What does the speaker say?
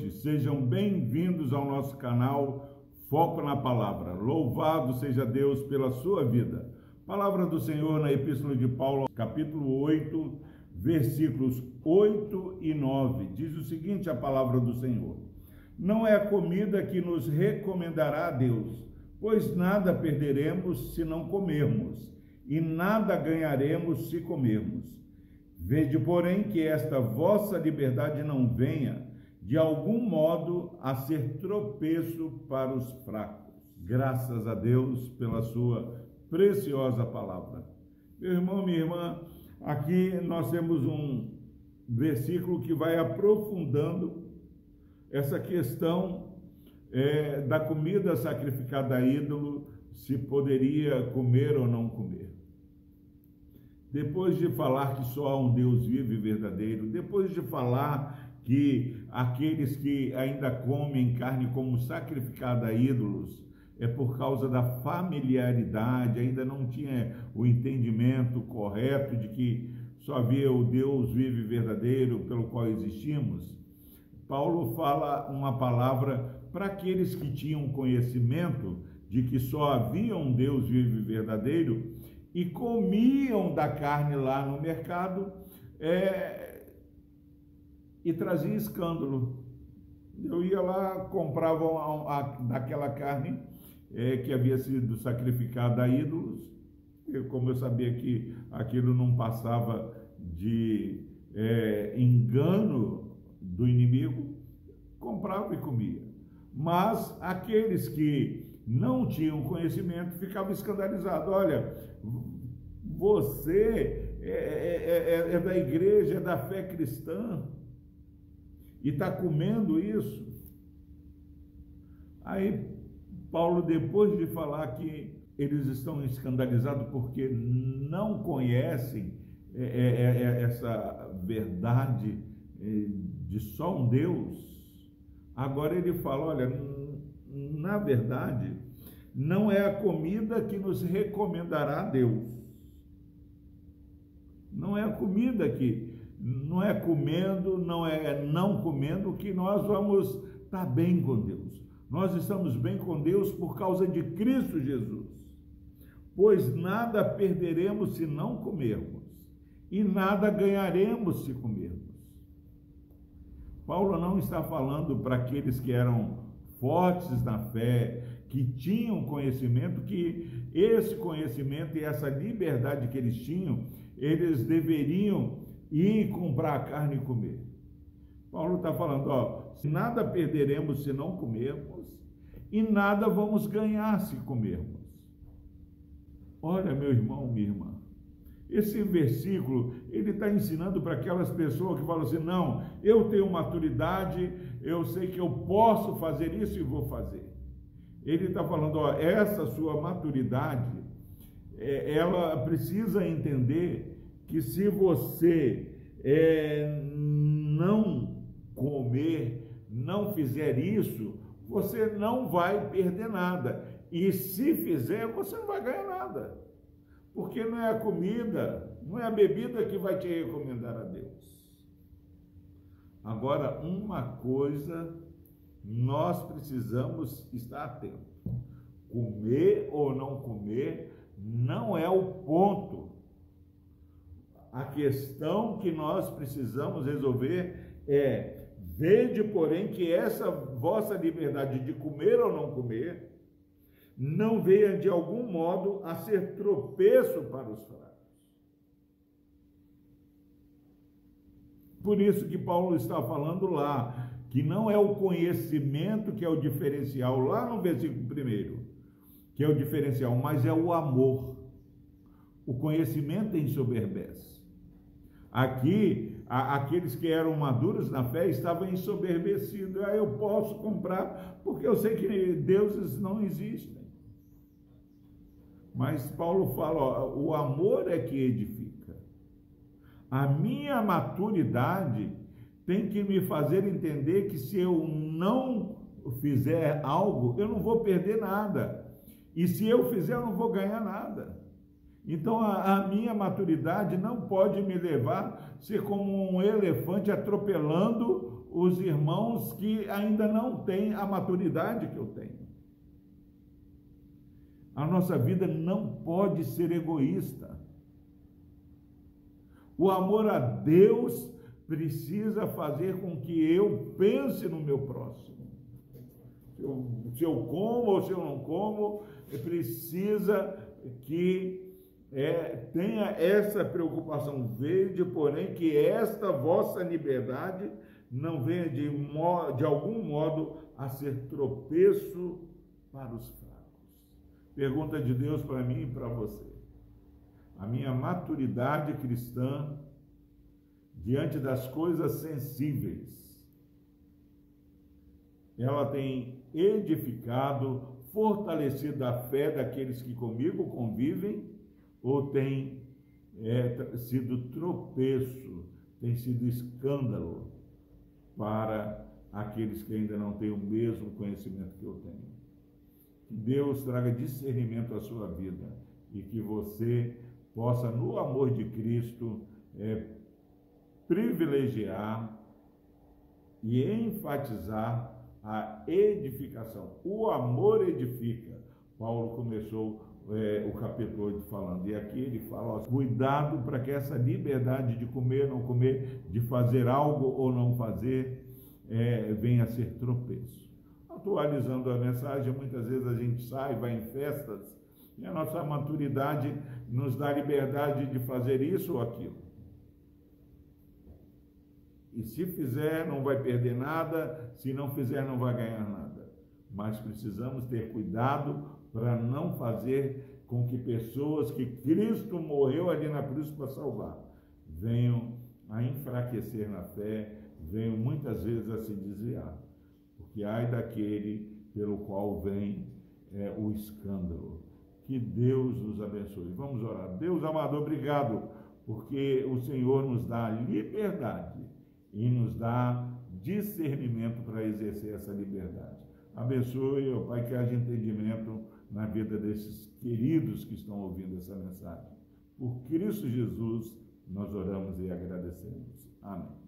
noite, sejam bem-vindos ao nosso canal Foco na Palavra. Louvado seja Deus pela sua vida. Palavra do Senhor na Epístola de Paulo, capítulo 8, versículos 8 e 9. Diz o seguinte: a palavra do Senhor: Não é a comida que nos recomendará a Deus, pois nada perderemos se não comermos, e nada ganharemos se comermos. Vede, porém, que esta vossa liberdade não venha de algum modo a ser tropeço para os fracos. Graças a Deus pela sua preciosa palavra. Meu irmão, minha irmã, aqui nós temos um versículo que vai aprofundando essa questão é, da comida sacrificada a ídolo, se poderia comer ou não comer. Depois de falar que só há um Deus vivo e verdadeiro, depois de falar que aqueles que ainda comem carne como sacrificada a ídolos é por causa da familiaridade, ainda não tinha o entendimento correto de que só havia o Deus vivo e verdadeiro pelo qual existimos. Paulo fala uma palavra para aqueles que tinham conhecimento de que só havia um Deus vivo e verdadeiro e comiam da carne lá no mercado, é, e trazia escândalo. Eu ia lá, comprava daquela carne é, que havia sido sacrificada a ídolos, eu, como eu sabia que aquilo não passava de é, engano do inimigo, comprava e comia. Mas aqueles que não tinham conhecimento ficavam escandalizados. Olha, você é, é, é, é da igreja, é da fé cristã, e está comendo isso. Aí Paulo, depois de falar que eles estão escandalizados porque não conhecem é, é, é, essa verdade de só um Deus, agora ele fala: olha, na verdade, não é a comida que nos recomendará a Deus. Não é a comida que não é comendo, não é não comendo que nós vamos estar bem com Deus. Nós estamos bem com Deus por causa de Cristo Jesus. Pois nada perderemos se não comermos, e nada ganharemos se comermos. Paulo não está falando para aqueles que eram fortes na fé, que tinham conhecimento, que esse conhecimento e essa liberdade que eles tinham, eles deveriam e comprar a carne e comer. Paulo está falando, ó, nada perderemos se não comermos, e nada vamos ganhar se comermos. Olha, meu irmão, minha irmã, esse versículo, ele está ensinando para aquelas pessoas que falam assim, não, eu tenho maturidade, eu sei que eu posso fazer isso e vou fazer. Ele está falando, ó, essa sua maturidade, é, ela precisa entender que se você é, não comer, não fizer isso, você não vai perder nada. E se fizer, você não vai ganhar nada. Porque não é a comida, não é a bebida que vai te recomendar a Deus. Agora, uma coisa nós precisamos estar atentos. Comer ou não comer não é o ponto a questão que nós precisamos resolver é: vede, porém, que essa vossa liberdade de comer ou não comer não venha de algum modo a ser tropeço para os fracos. Por isso que Paulo está falando lá, que não é o conhecimento que é o diferencial, lá no versículo primeiro, que é o diferencial, mas é o amor. O conhecimento ensoberbece. Aqui, a, aqueles que eram maduros na fé estavam ensoberbecidos. Ah, eu posso comprar porque eu sei que deuses não existem. Mas Paulo fala: ó, o amor é que edifica. A minha maturidade tem que me fazer entender que se eu não fizer algo, eu não vou perder nada. E se eu fizer, eu não vou ganhar nada. Então a, a, minha maturidade não pode me levar a ser como um elefante atropelando os irmãos que ainda não têm a maturidade que eu tenho. A nossa vida não pode ser egoísta. O amor a Deus precisa fazer com que eu pense no meu próximo. Se eu, se eu como ou se eu não como, precisa que é, tenha essa preocupação. Vede, porém, que esta vossa liberdade não venha de, de algum modo a ser tropeço para os fracos. Pergunta de Deus para mim e para você. A minha maturidade cristã diante das coisas sensíveis, ela tem edificado, fortalecido a fé daqueles que comigo convivem ou tem é, sido tropeço, tem sido escândalo para aqueles que ainda não têm o mesmo conhecimento que eu tenho. Que Deus traga discernimento à sua vida e que você possa, no amor de Cristo, é, privilegiar e enfatizar a edificação. O amor edifica. Paulo começou é, o capítulo 8 falando. E aqui ele fala: ó, cuidado para que essa liberdade de comer, não comer, de fazer algo ou não fazer, é, venha a ser tropeço. Atualizando a mensagem, muitas vezes a gente sai, vai em festas, e a nossa maturidade nos dá liberdade de fazer isso ou aquilo. E se fizer, não vai perder nada, se não fizer, não vai ganhar nada. Mas precisamos ter cuidado para não fazer com que pessoas que Cristo morreu ali na cruz para salvar venham a enfraquecer na fé, venham muitas vezes a se desviar. Porque ai daquele pelo qual vem é, o escândalo. Que Deus nos abençoe. Vamos orar. Deus amado, obrigado, porque o Senhor nos dá liberdade e nos dá discernimento para exercer essa liberdade. Abençoe, ó Pai, que haja entendimento na vida desses queridos que estão ouvindo essa mensagem. Por Cristo Jesus, nós oramos e agradecemos. Amém.